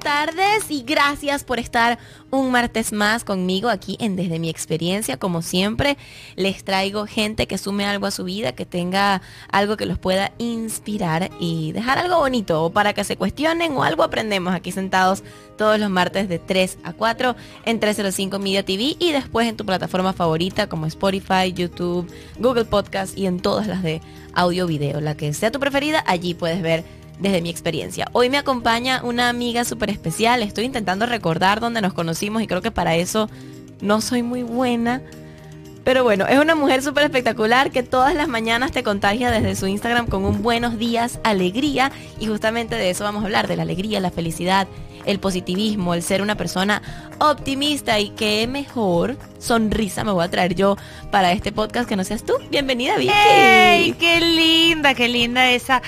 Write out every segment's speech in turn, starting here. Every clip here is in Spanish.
tardes y gracias por estar un martes más conmigo aquí en Desde mi experiencia. Como siempre, les traigo gente que sume algo a su vida, que tenga algo que los pueda inspirar y dejar algo bonito o para que se cuestionen o algo aprendemos aquí sentados todos los martes de 3 a 4 en 305 Media TV y después en tu plataforma favorita como Spotify, YouTube, Google Podcast y en todas las de audio video. La que sea tu preferida, allí puedes ver desde mi experiencia. Hoy me acompaña una amiga súper especial. Estoy intentando recordar dónde nos conocimos y creo que para eso no soy muy buena. Pero bueno, es una mujer súper espectacular que todas las mañanas te contagia desde su Instagram con un buenos días, alegría. Y justamente de eso vamos a hablar, de la alegría, la felicidad, el positivismo, el ser una persona optimista y qué mejor sonrisa me voy a traer yo para este podcast que no seas tú. Bienvenida, Vicky. ¡Ey! ¡Qué linda, qué linda esa,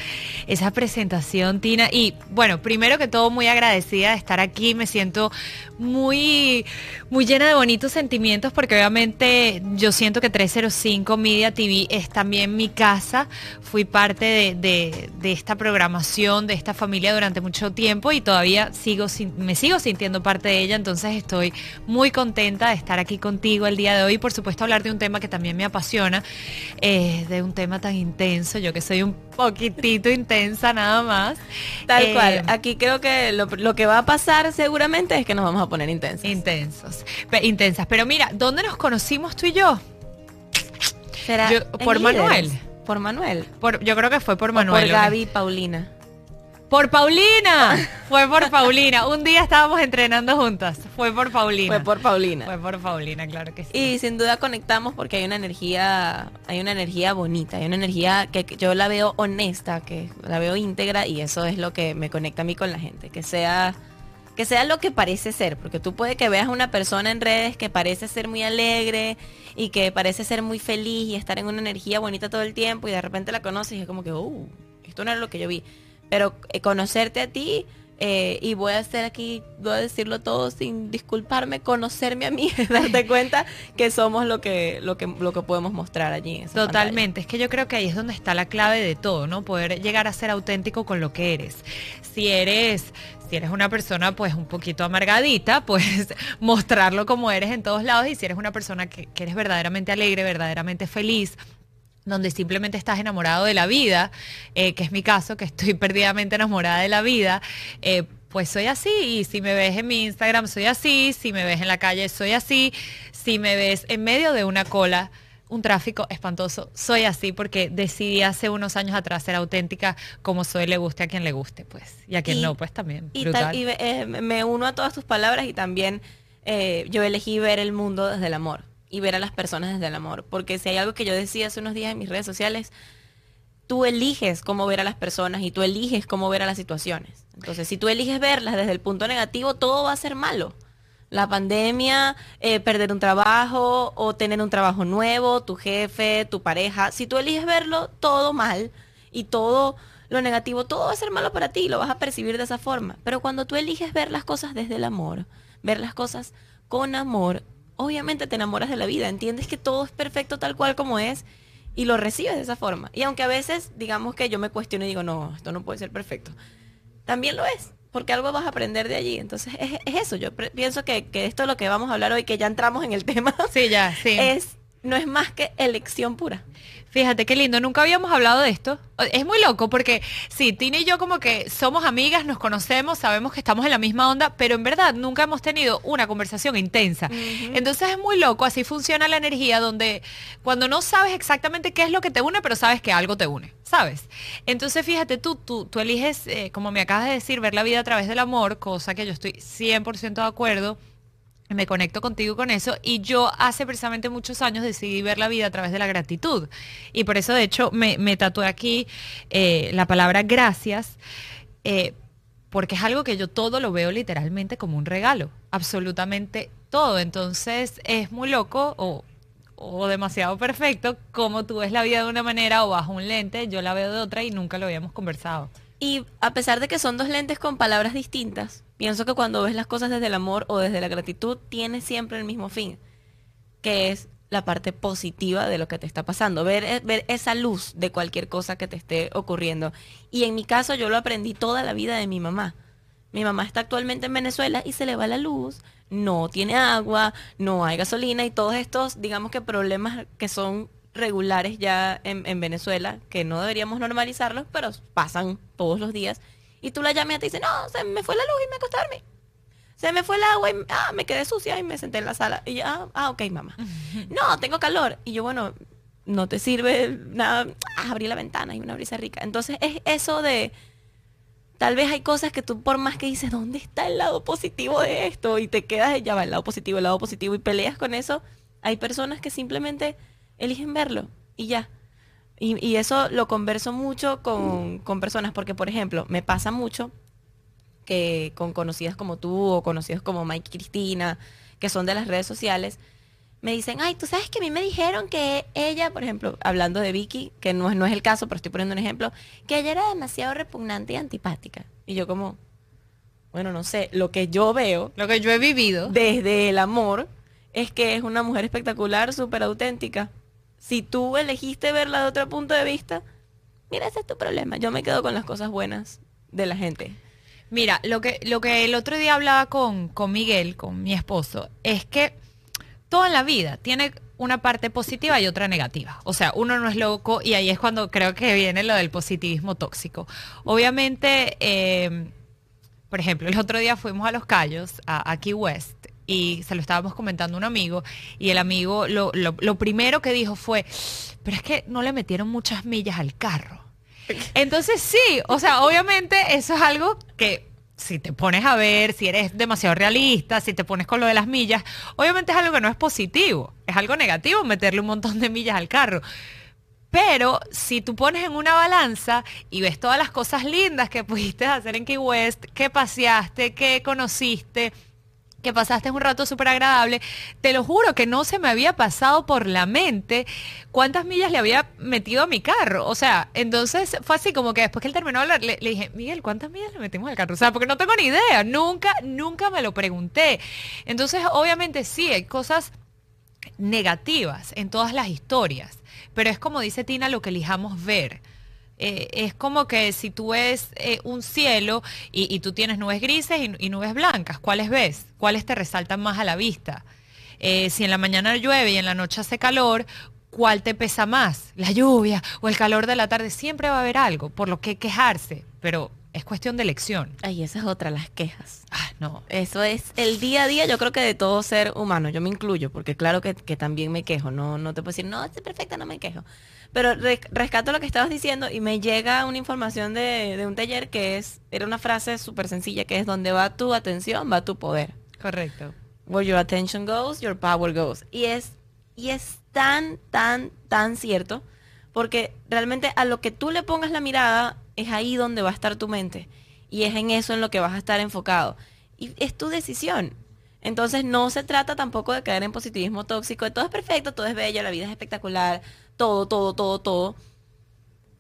esa presentación, Tina! Y bueno, primero que todo, muy agradecida de estar aquí. Me siento muy, muy llena de bonitos sentimientos porque obviamente yo siento que 305 Media TV es también mi casa. Fui parte de, de, esta programación, de esta familia durante mucho tiempo y todavía sigo, me sigo sintiendo parte de ella. Entonces estoy muy contenta de estar aquí contigo el día de hoy. Por supuesto, hablar de un tema que también me apasiona, eh, de un tema tan intenso. Yo que soy un poquitito intensa nada más. Tal eh, cual. Aquí creo que lo, lo, que va a pasar seguramente es que nos vamos a poner intensos. Intensos. Pe intensas. Pero mira, ¿dónde nos conocimos tú y yo? ¿Será yo, por Manuel. Por Manuel. Por, yo creo que fue por Manuel. O por Gaby y Paulina. Por Paulina. Fue por Paulina. Un día estábamos entrenando juntas. Fue por Paulina. Fue por Paulina. Fue por Paulina, claro que sí. Y sin duda conectamos porque hay una energía, hay una energía bonita, hay una energía que yo la veo honesta, que la veo íntegra y eso es lo que me conecta a mí con la gente, que sea que sea lo que parece ser, porque tú puede que veas una persona en redes que parece ser muy alegre y que parece ser muy feliz y estar en una energía bonita todo el tiempo y de repente la conoces y es como que, uh, esto no era lo que yo vi pero eh, conocerte a ti eh, y voy a hacer aquí, voy a decirlo todo sin disculparme, conocerme a mí, darte cuenta que somos lo que, lo que, lo que podemos mostrar allí. Totalmente, es que yo creo que ahí es donde está la clave de todo, ¿no? Poder llegar a ser auténtico con lo que eres. Si eres, si eres una persona pues un poquito amargadita, pues mostrarlo como eres en todos lados y si eres una persona que, que eres verdaderamente alegre, verdaderamente feliz, donde simplemente estás enamorado de la vida, eh, que es mi caso, que estoy perdidamente enamorada de la vida, eh, pues soy así. Y si me ves en mi Instagram, soy así. Si me ves en la calle, soy así. Si me ves en medio de una cola, un tráfico espantoso, soy así porque decidí hace unos años atrás ser auténtica como soy, le guste a quien le guste, pues. Y a quien no, pues también. Y, y eh, me uno a todas tus palabras y también yo elegí ver el mundo desde el amor y ver a las personas desde el amor. Porque si hay algo que yo decía hace unos días en mis redes sociales, tú eliges cómo ver a las personas y tú eliges cómo ver a las situaciones. Entonces, si tú eliges verlas desde el punto negativo, todo va a ser malo. La pandemia, eh, perder un trabajo o tener un trabajo nuevo, tu jefe, tu pareja. Si tú eliges verlo todo mal y todo lo negativo, todo va a ser malo para ti, lo vas a percibir de esa forma. Pero cuando tú eliges ver las cosas desde el amor, ver las cosas con amor, obviamente te enamoras de la vida, entiendes que todo es perfecto tal cual como es y lo recibes de esa forma. Y aunque a veces digamos que yo me cuestiono y digo, no, esto no puede ser perfecto, también lo es, porque algo vas a aprender de allí. Entonces es, eso, yo pienso que, que, esto es lo que vamos a hablar hoy, que ya entramos en el tema. Sí, ya, sí. Es, no es más que elección pura. Fíjate qué lindo, nunca habíamos hablado de esto. Es muy loco porque sí, Tina y yo como que somos amigas, nos conocemos, sabemos que estamos en la misma onda, pero en verdad nunca hemos tenido una conversación intensa. Entonces es muy loco, así funciona la energía donde cuando no sabes exactamente qué es lo que te une, pero sabes que algo te une, ¿sabes? Entonces fíjate, tú, tú, tú eliges, eh, como me acabas de decir, ver la vida a través del amor, cosa que yo estoy 100% de acuerdo me conecto contigo con eso y yo hace precisamente muchos años decidí ver la vida a través de la gratitud y por eso de hecho me, me tatué aquí eh, la palabra gracias eh, porque es algo que yo todo lo veo literalmente como un regalo, absolutamente todo, entonces es muy loco o, o demasiado perfecto como tú ves la vida de una manera o bajo un lente, yo la veo de otra y nunca lo habíamos conversado. Y a pesar de que son dos lentes con palabras distintas, pienso que cuando ves las cosas desde el amor o desde la gratitud, tiene siempre el mismo fin, que es la parte positiva de lo que te está pasando, ver, eh, ver esa luz de cualquier cosa que te esté ocurriendo. Y en mi caso yo lo aprendí toda la vida de mi mamá, Mi mamá está actualmente en Venezuela y se le va la luz, no tiene agua, no hay gasolina y todos estos, digamos que problemas que son regulares ya en Venezuela, que no deberíamos normalizarlos, pero pasan todos los días. Y tú la llamas y te dice, no, se me fue la luz y me acosté a dormir. Se me fue el agua y ah, me quedé sucia y me senté en la sala. Y yo, ah, ah, ok, mamá. No, tengo calor. Y yo, bueno, no te sirve nada. Ah, abrí la ventana y una brisa rica. Entonces es eso de tal vez hay cosas que tú por más que dices, ¿dónde está el lado positivo de esto? Y te quedas, ya va, el lado positivo, el lado positivo, y peleas con eso. Hay personas que simplemente eligen verlo y ya. Y, eso lo converso mucho con, con, personas, porque por ejemplo, me pasa mucho que con conocidas como tú o conocidos como Mike y Cristina, que son de las redes sociales, me dicen, ay, tú sabes que a mí me dijeron que ella, por ejemplo, hablando de Vicky, que no, no es el caso, pero estoy poniendo un ejemplo, que ella era demasiado repugnante y antipática. Y yo como, bueno, no sé, lo que yo veo, lo que yo he vivido desde el amor, es que es una mujer espectacular, súper auténtica. Si tú elegiste verla de otro punto de vista, mira, ese es tu problema. Yo me quedo con las cosas buenas de la gente. Mira, lo que, lo que el otro día hablaba con, con Miguel, con mi esposo, es que todo en la vida tiene una parte positiva y otra negativa. O sea, uno no es loco y ahí es cuando creo que viene lo del positivismo tóxico. Obviamente, em, por ejemplo, el otro día fuimos a Los Cayos, a, Key West, y se lo estábamos comentando a un amigo, y el amigo lo, lo primero que dijo fue, pero es que no le metieron muchas millas al carro. Entonces sí, o sea, obviamente eso es algo que si te pones a ver, si eres demasiado realista, si te pones con lo de las millas, obviamente es algo que no es positivo, es algo negativo meterle un montón de millas al carro. Pero si tú pones en una balanza y ves todas las cosas lindas que pudiste hacer en Key West, que paseaste, que conociste, que pasaste un rato súper agradable. Te lo juro que no se me había pasado por la mente cuántas millas le había metido a mi carro. O sea, entonces fue así como que después que él terminó de hablar, le, dije, Miguel, ¿cuántas millas le metimos al carro? O sea, porque no tengo ni idea. Nunca, nunca me lo pregunté. Entonces, obviamente sí, hay cosas negativas en todas las historias. Pero es como dice Tina, lo que elijamos ver. Eh, es como que si tú ves eh, un cielo y, tú tienes nubes grises y, nubes blancas, ¿cuáles ves? ¿Cuáles te resaltan más a la vista? Eh, si en la mañana llueve y en la noche hace calor, ¿cuál te pesa más? ¿La lluvia o el calor de la tarde? Siempre va a haber algo por lo que quejarse, pero es cuestión de elección. Ay, esa es otra, las quejas. Ah, no. Eso es el día a día, yo creo que de todo ser humano, yo me incluyo, porque claro que, también me quejo, no, no te puedo decir, no, estoy perfecta, no me quejo. Pero rescato lo que estabas diciendo y me llega una información de, un taller que es, era una frase súper sencilla, que es donde va tu atención, va tu poder. Correcto. Where your attention goes, your power goes. Y es, y es tan, tan, tan cierto, porque realmente a lo que tú le pongas la mirada es ahí donde va a estar tu mente. Y es en eso en lo que vas a estar enfocado. Y es tu decisión. Entonces no se trata tampoco de caer en positivismo tóxico, de todo es perfecto, todo es bello, la vida es espectacular, todo, todo, todo, todo,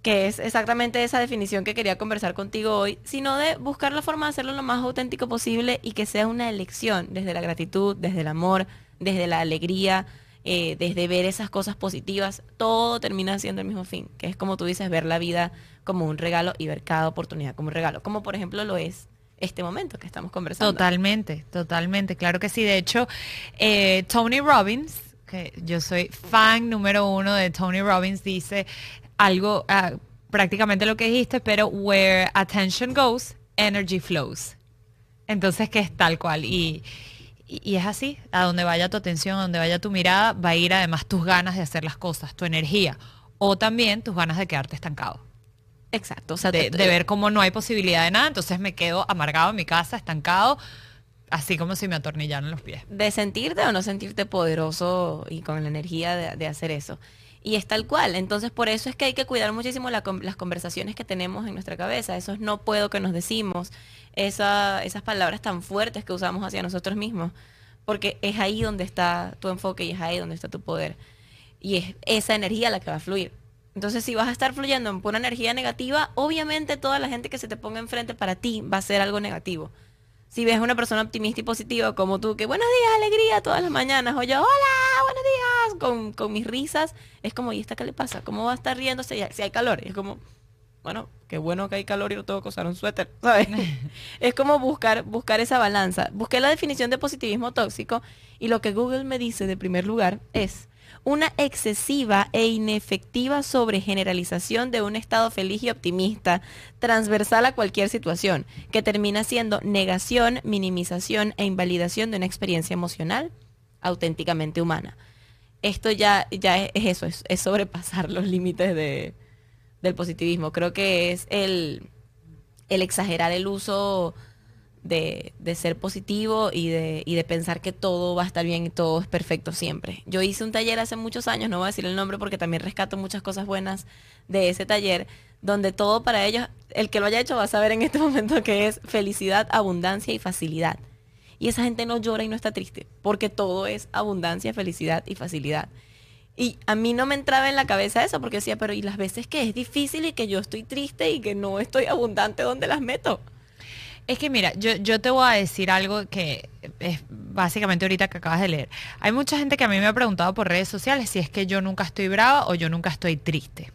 que es exactamente esa definición que quería conversar contigo hoy, sino de buscar la forma de hacerlo lo más auténtico posible y que sea una elección desde la gratitud, desde el amor, desde la alegría, eh, desde ver esas cosas positivas, todo termina siendo el mismo fin, que es como tú dices, ver la vida como un regalo y ver cada oportunidad como un regalo, como por ejemplo lo es este momento que estamos conversando. Totalmente, totalmente, claro que sí. De hecho, eh, Tony Robbins, que yo soy fan número uno de Tony Robbins, dice algo, ah, prácticamente lo que dijiste, pero where attention goes, energy flows. Entonces, que es tal cual. Y, y, es así, a donde vaya tu atención, a donde vaya tu mirada, va a ir además tus ganas de hacer las cosas, tu energía, o también tus ganas de quedarte estancado. Exacto, o sea, de, de ver cómo no hay posibilidad de nada, entonces me quedo amargado en mi casa, estancado Así como si me atornillaran los pies. De sentirte o no sentirte poderoso y con la energía de, hacer eso. Y es tal cual. Entonces, por eso es que hay que cuidar muchísimo las conversaciones que tenemos en nuestra cabeza. Esos no puedo que nos decimos. esas palabras tan fuertes que usamos hacia nosotros mismos. Porque es ahí donde está tu enfoque y es ahí donde está tu poder. Y es esa energía la que va a fluir. Entonces, si vas a estar fluyendo en pura energía negativa, obviamente toda la gente que se te ponga enfrente para ti va a ser algo negativo si ves una persona optimista y positiva como tú, que buenos días, alegría todas las mañanas, o yo, hola, buenos días, con, mis risas, es como, ¿y esta qué le pasa? ¿Cómo va a estar riendo si hay, calor? es como, bueno, qué bueno que hay calor y no tengo que usar un suéter, ¿sabes? es como buscar, buscar esa balanza. Busqué la definición de positivismo tóxico y lo que Google me dice de primer lugar es una excesiva e inefectiva sobregeneralización de un estado feliz y optimista, transversal a cualquier situación, que termina siendo negación, minimización e invalidación de una experiencia emocional auténticamente humana. Esto ya, ya es, eso, es, sobrepasar los límites de, del positivismo. Creo que es el, el exagerar el uso de, ser positivo y de, y de pensar que todo va a estar bien y todo es perfecto siempre. Yo hice un taller hace muchos años, no voy a decir el nombre porque también rescato muchas cosas buenas de ese taller, donde todo para ellos, el que lo haya hecho va a saber en este momento que es felicidad, abundancia y facilidad. Y esa gente no llora y no está triste, porque todo es abundancia, felicidad y facilidad. Y a mí no me entraba en la cabeza eso, porque decía, pero y las veces que es difícil y que yo estoy triste y que no estoy abundante, ¿dónde las meto? Es que mira, yo, yo te voy a decir algo que es básicamente ahorita que acabas de leer. Hay mucha gente que a mí me ha preguntado por redes sociales si es que yo nunca estoy brava o yo nunca estoy triste.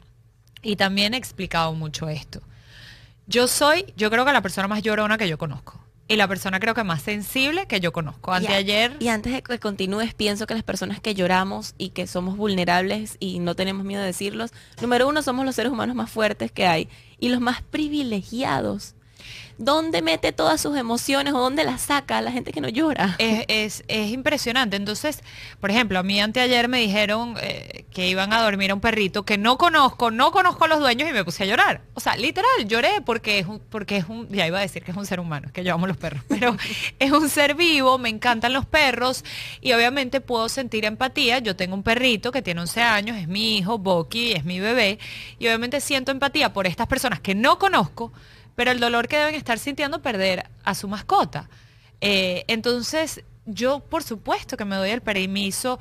Y también he explicado mucho esto. Yo soy, yo creo que la persona más llorona que yo conozco. Y la persona creo que más sensible que yo conozco. Anteayer. Y, y antes de que continúes, pienso que las personas que lloramos y que somos vulnerables y no tenemos miedo de decirlos, número uno, somos los seres humanos más fuertes que hay y los más privilegiados ¿dónde mete todas sus emociones o dónde las saca la gente que no llora? Es, impresionante. Entonces, por ejemplo, a mí anteayer me dijeron eh, que iban a dormir a un perrito que no conozco, no conozco a los dueños y me puse a llorar. O sea, literal, lloré porque es un, porque es un, ya iba a decir que es un ser humano, que yo amo los perros, pero es un ser vivo, me encantan los perros y obviamente puedo sentir empatía. Yo tengo un perrito que tiene 11 años, es mi hijo, Boki, es mi bebé, y obviamente siento empatía por estas personas que no conozco pero el dolor que deben estar sintiendo perder a su mascota. Eh, entonces, yo por supuesto que me doy el permiso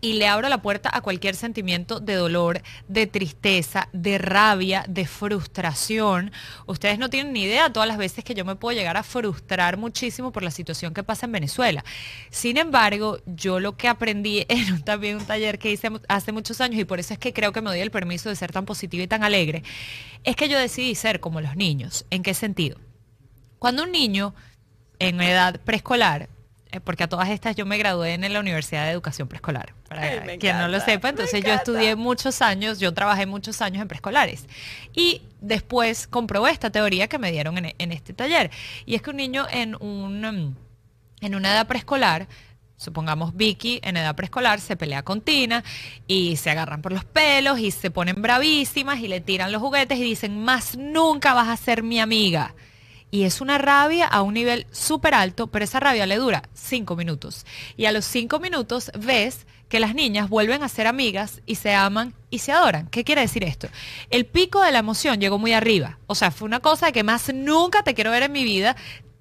y le abro la puerta a cualquier sentimiento de dolor, de tristeza, de rabia, de frustración. Ustedes no tienen ni idea todas las veces que yo me puedo llegar a frustrar muchísimo por la situación que pasa en Venezuela. Sin embargo, yo lo que aprendí en también un taller que hice hace muchos años y por eso es que creo que me doy el permiso de ser tan positiva y tan alegre, es que yo decidí ser como los niños. ¿En qué sentido? Cuando un niño en edad preescolar porque a todas estas yo me gradué en la Universidad de Educación Preescolar, para quien no lo sepa. Entonces yo estudié muchos años, yo trabajé muchos años en preescolares. Y después comprobé esta teoría que me dieron en, este taller. Y es que un niño en, un, en una edad preescolar supongamos Vicky en edad preescolar se pelea con Tina y se agarran por los pelos y se ponen bravísimas y le tiran los juguetes y dicen, más nunca vas a ser mi amiga y es una rabia a un nivel súper alto, pero esa rabia le dura cinco minutos. Y a los cinco minutos ves que las niñas vuelven a ser amigas y se aman y se adoran. ¿Qué quiere decir esto? El pico de la emoción llegó muy arriba. O sea, fue una cosa que más nunca te quiero ver en mi vida,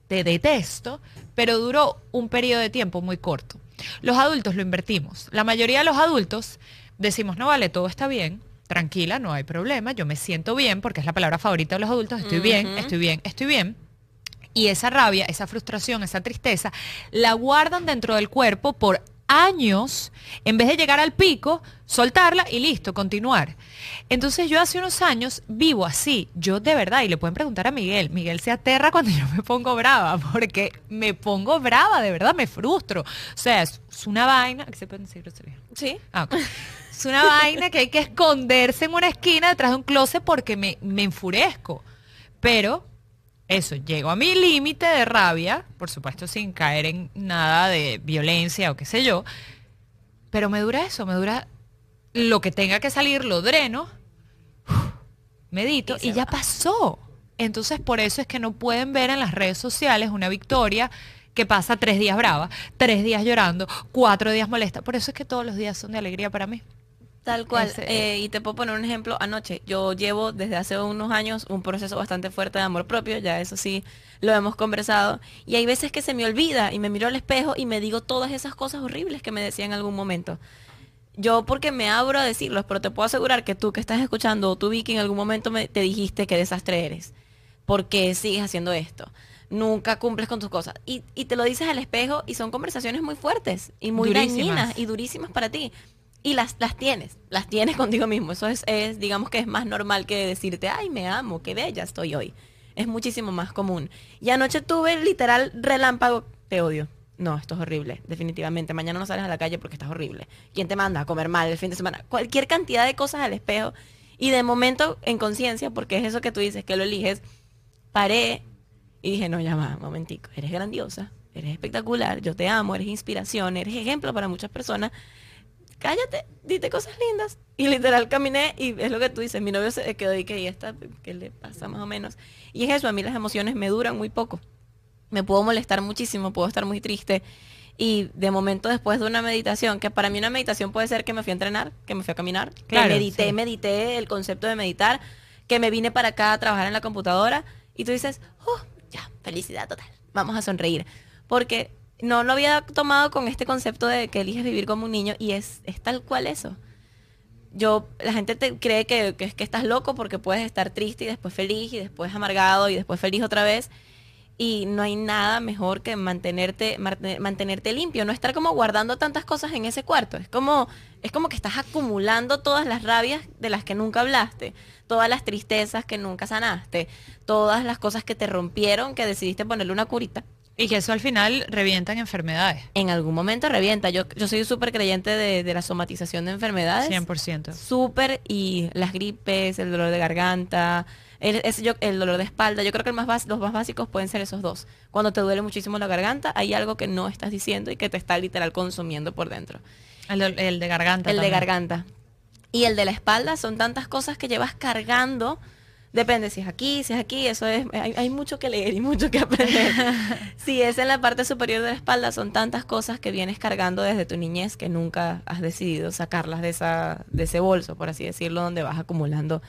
te detesto, pero duró un periodo de tiempo muy corto. Los adultos lo invertimos. La mayoría de los adultos decimos, no vale, todo está bien, tranquila, no hay problema, yo me siento bien, porque es la palabra favorita de los adultos, estoy bien, estoy bien, estoy bien. Y esa rabia, esa frustración, esa tristeza, la guardan dentro del cuerpo por años, en vez de llegar al pico, soltarla y listo, continuar. Entonces yo hace unos años vivo así, yo de verdad, y le pueden preguntar a Miguel, Miguel se aterra cuando yo me pongo brava, porque me pongo brava, de verdad, me frustro. O sea, es, una vaina, ¿se pueden decir Sí. Ah, es una vaina que hay que esconderse en una esquina detrás de un closet porque me, me enfurezco. Pero eso, llego a mi límite de rabia, por supuesto sin caer en nada de violencia o qué sé yo, pero me dura eso, me dura lo que tenga que salir, lo dreno, medito y, ya pasó. Entonces por eso es que no pueden ver en las redes sociales una victoria que pasa tres días brava, tres días llorando, cuatro días molesta. Por eso es que todos los días son de alegría para mí. Tal cual. Eh, y te puedo poner un ejemplo anoche. Yo llevo desde hace unos años un proceso bastante fuerte de amor propio, ya eso sí lo hemos conversado. Y hay veces que se me olvida y me miro al espejo y me digo todas esas cosas horribles que me decía en algún momento. Yo porque me abro a decirlos, pero te puedo asegurar que tú que estás escuchando o tú vi que en algún momento me, te dijiste qué desastre eres. ¿Por qué sigues haciendo esto? Nunca cumples con tus cosas. Y, y te lo dices al espejo y son conversaciones muy fuertes y muy dañinas y durísimas para ti y las, las tienes, las tienes contigo mismo. Eso es, es, digamos que es más normal que decirte, ay, me amo, qué bella estoy hoy. Es muchísimo más común. Y anoche tuve literal relámpago, te odio. No, esto es horrible, definitivamente. Mañana no sales a la calle porque estás horrible. ¿Quién te manda a comer mal el fin de semana? Cualquier cantidad de cosas al espejo. Y de momento, en conciencia, porque es eso que tú dices, que lo eliges, paré y dije, no, ya va, un momentico, eres grandiosa, eres espectacular, yo te amo, eres inspiración, eres ejemplo para muchas personas cállate, dite cosas lindas. Y literal caminé y es lo que tú dices, mi novio se quedó y que y esta, ¿qué le pasa más o menos? Y es eso, a mí las emociones me duran muy poco. Me puedo molestar muchísimo, puedo estar muy triste. Y de momento después de una meditación, que para mí una meditación puede ser que me fui a entrenar, que me fui a caminar, que medité, medité el concepto de meditar, que me vine para acá a trabajar en la computadora y tú dices, oh, ya, felicidad total, vamos a sonreír. Porque no lo había tomado con este concepto de que eliges vivir como un niño y es, es tal cual eso. Yo, la gente te cree que, que, que, estás loco porque puedes estar triste y después feliz y después amargado y después feliz otra vez. Y no hay nada mejor que mantenerte, mantenerte limpio, no estar como guardando tantas cosas en ese cuarto. Es como, es como que estás acumulando todas las rabias de las que nunca hablaste, todas las tristezas que nunca sanaste, todas las cosas que te rompieron, que decidiste ponerle una curita y que eso al final revienta en enfermedades. En algún momento revienta. Yo, yo soy súper creyente de, la somatización de enfermedades. 100%. Súper. Y las gripes, el dolor de garganta, el, yo, el dolor de espalda. Yo creo que el más los más básicos pueden ser esos dos. Cuando te duele muchísimo la garganta, hay algo que no estás diciendo y que te está literal consumiendo por dentro. El de, el de garganta. El de garganta. Y el de la espalda son tantas cosas que llevas cargando Depende si es aquí, si es aquí, eso es, hay, mucho que leer y mucho que aprender. si es en la parte superior de la espalda, son tantas cosas que vienes cargando desde tu niñez que nunca has decidido sacarlas de, esa, de ese bolso, por así decirlo, donde vas acumulando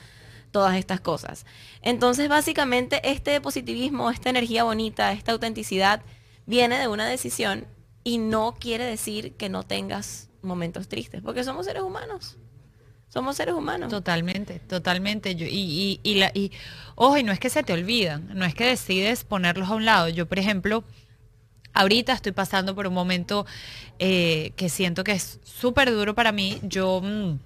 todas estas cosas. Entonces, básicamente, este positivismo, esta energía bonita, esta autenticidad, viene de una decisión y no quiere decir que no tengas momentos tristes, porque somos seres humanos. Somos seres humanos. Totalmente, totalmente. Y, y, y, ojo, y no es que se te olvidan, no es que decides ponerlos a un lado. Yo, por ejemplo, ahorita estoy pasando por un momento eh, que siento que es súper duro para mí. Yo, mm,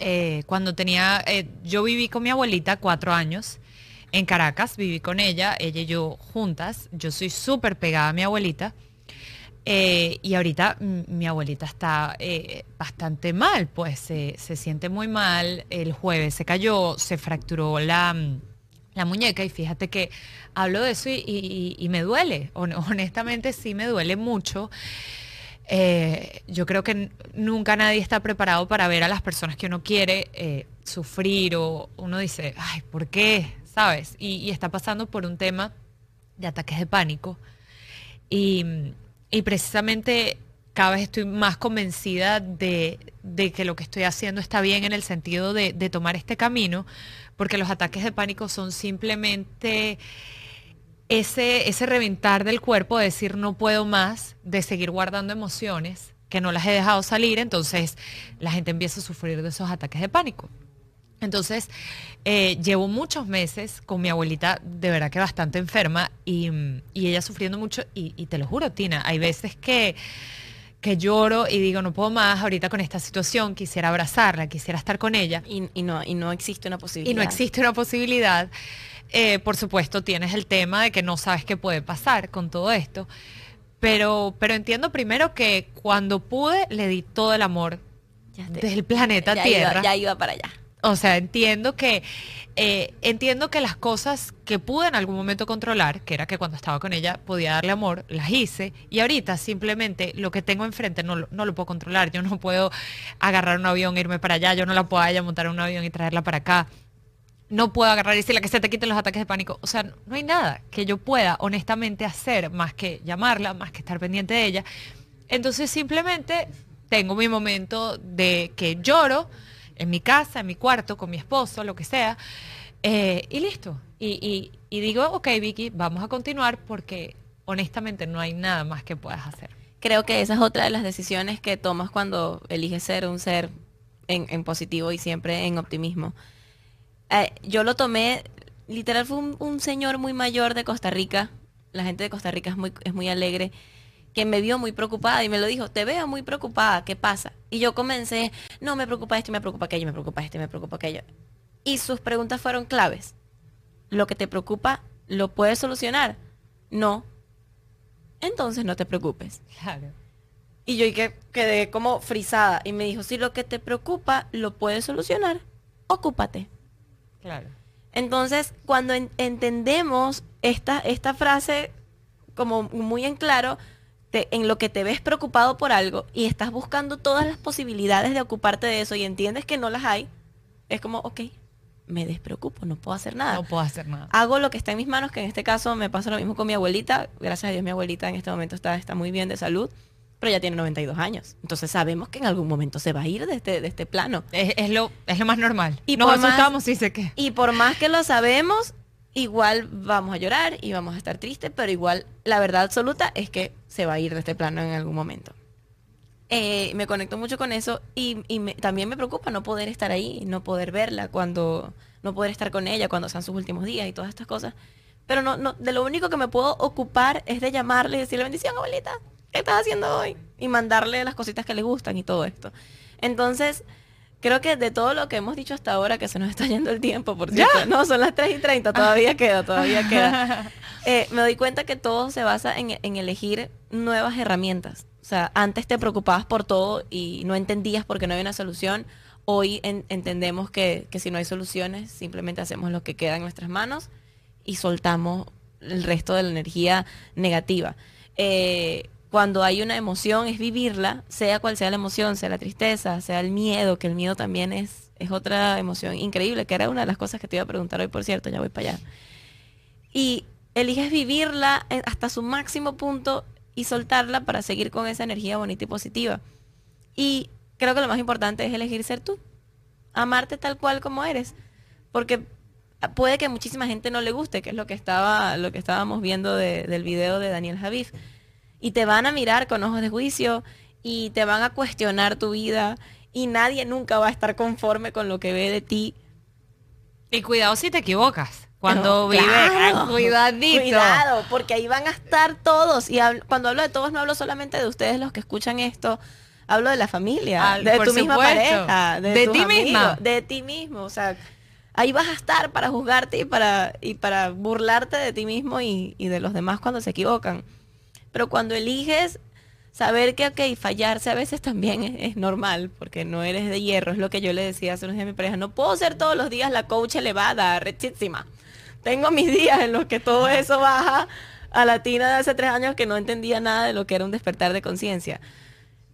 eh, cuando tenía, eh, yo viví con mi abuelita cuatro años en Caracas, viví con ella, ella y yo juntas. Yo soy súper pegada a mi abuelita. Eh, y ahorita mi abuelita está eh, bastante mal, pues se, siente muy mal. El jueves se cayó, se fracturó la, muñeca y fíjate que hablo de eso y, me duele. Honestamente sí me duele mucho. Eh, yo creo que nunca nadie está preparado para ver a las personas que uno quiere sufrir o uno dice, ay, ¿por qué? ¿Sabes? Y, y está pasando por un tema de ataques de pánico. Y y precisamente cada vez estoy más convencida de, que lo que estoy haciendo está bien en el sentido de, tomar este camino, porque los ataques de pánico son simplemente ese, ese reventar del cuerpo, de decir no puedo más, de seguir guardando emociones que no las he dejado salir, entonces la gente empieza a sufrir de esos ataques de pánico. Entonces, eh, llevo muchos meses con mi abuelita, de verdad que bastante enferma, y, ella sufriendo mucho, y, te lo juro, Tina, hay veces que, que lloro y digo, no puedo más ahorita con esta situación, quisiera abrazarla, quisiera estar con ella. Y, no, y no existe una posibilidad. Y no existe una posibilidad. Eh, por supuesto, tienes el tema de que no sabes qué puede pasar con todo esto. Pero, pero entiendo primero que cuando pude, le di todo el amor del planeta Tierra. ya iba para allá. O sea, entiendo que eh, entiendo que las cosas que pude en algún momento controlar, que era que cuando estaba con ella podía darle amor, las hice. Y ahorita simplemente lo que tengo enfrente no, no lo puedo controlar. Yo no puedo agarrar un avión irme para allá. Yo no la puedo ella montar un avión y traerla para acá. No puedo agarrar y decirle que se te quiten los ataques de pánico. O sea, no hay nada que yo pueda honestamente hacer más que llamarla, más que estar pendiente de ella. Entonces simplemente tengo mi momento de que lloro en mi casa, en mi cuarto, con mi esposo, lo que sea, eh, y listo. Y, digo, ok, Vicky, vamos a continuar porque honestamente no hay nada más que puedas hacer. Creo que esa es otra de las decisiones que tomas cuando eliges ser un ser en, positivo y siempre en optimismo. Eh, yo lo tomé, literal fue un, señor muy mayor de Costa Rica, la gente de Costa Rica es muy, es muy alegre, que me vio muy preocupada y me lo dijo, te veo muy preocupada, ¿qué pasa? Y yo comencé, no, me preocupa esto, me preocupa aquello, me preocupa esto, me preocupa aquello. Y sus preguntas fueron claves. ¿Lo que te preocupa lo puedes solucionar? No. Entonces no te preocupes. Claro. Y yo que quedé como frisada y me dijo, si lo que te preocupa lo puedes solucionar, ocúpate. Claro. Entonces, cuando en- entendemos esta, esta frase como muy en claro, te- en lo que te ves preocupado por algo y estás buscando todas las posibilidades de ocuparte de eso y entiendes que no las hay, es como, ok, me despreocupo, no puedo hacer nada. No puedo hacer nada. Hago lo que está en mis manos, que en este caso me pasa lo mismo con mi abuelita. Gracias a Dios mi abuelita en este momento está, está muy bien de salud, pero ya tiene 92 años. Entonces sabemos que en algún momento se va a ir de este, de este plano. Es, es lo, es lo más normal. Y Nos por más- asustamos y sé que. Y por más que lo sabemos, igual vamos a llorar y vamos a estar tristes, pero igual la verdad absoluta es que se va a ir de este plano en algún momento. Eh, me conecto mucho con eso y, y me- también me preocupa no poder estar ahí, no poder verla cuando, no poder estar con ella cuando sean sus últimos días y todas estas cosas. Pero no, no, de lo único que me puedo ocupar es de llamarle y decirle bendición, abuelita, ¿qué estás haciendo hoy? Y mandarle las cositas que le gustan y todo esto. Entonces, creo que de todo lo que hemos dicho hasta ahora, que se nos está yendo el tiempo, por cierto. No, son las 3 y 30, todavía queda, todavía queda. Eh, me doy cuenta que todo se basa en, en elegir nuevas herramientas. O sea, antes te preocupabas por todo y no entendías por qué no había una solución. Hoy en- entendemos que, que si no hay soluciones, simplemente hacemos lo que queda en nuestras manos y soltamos el resto de la energía negativa. Eh, cuando hay una emoción es vivirla, sea cual sea la emoción, sea la tristeza, sea el miedo, que el miedo también es, es otra emoción increíble, que era una de las cosas que te iba a preguntar hoy, por cierto, ya voy para allá. Y eliges vivirla hasta su máximo punto y soltarla para seguir con esa energía bonita y positiva. Y creo que lo más importante es elegir ser tú, amarte tal cual como eres, porque puede que muchísima gente no le guste, que es lo que estaba, lo que estábamos viendo de- del video de Daniel Javif, y te van a mirar con ojos de juicio y te van a cuestionar tu vida y nadie nunca va a estar conforme con lo que ve de ti. Y cuidado si te equivocas. Cuando Pero, vive, claro, ah, cuidadito. Cuidado, porque ahí van a estar todos. Y hablo- cuando hablo de todos, no hablo solamente de ustedes los que escuchan esto. Hablo de la familia, de tu misma pareja, de, De ti amigos, misma. de ti mismo. O sea, ahí vas a estar para juzgarte y para, y para burlarte de ti mismo y, y de los demás cuando se equivocan. Pero cuando eliges saber que, ok, fallarse a veces también es, normal, porque no eres de hierro, es lo que yo le decía hace unos días a mi pareja. No puedo ser todos los días la coach elevada, rechísima. Tengo mis días en los que todo eso baja a la tina de hace tres años que no entendía nada de lo que era un despertar de conciencia.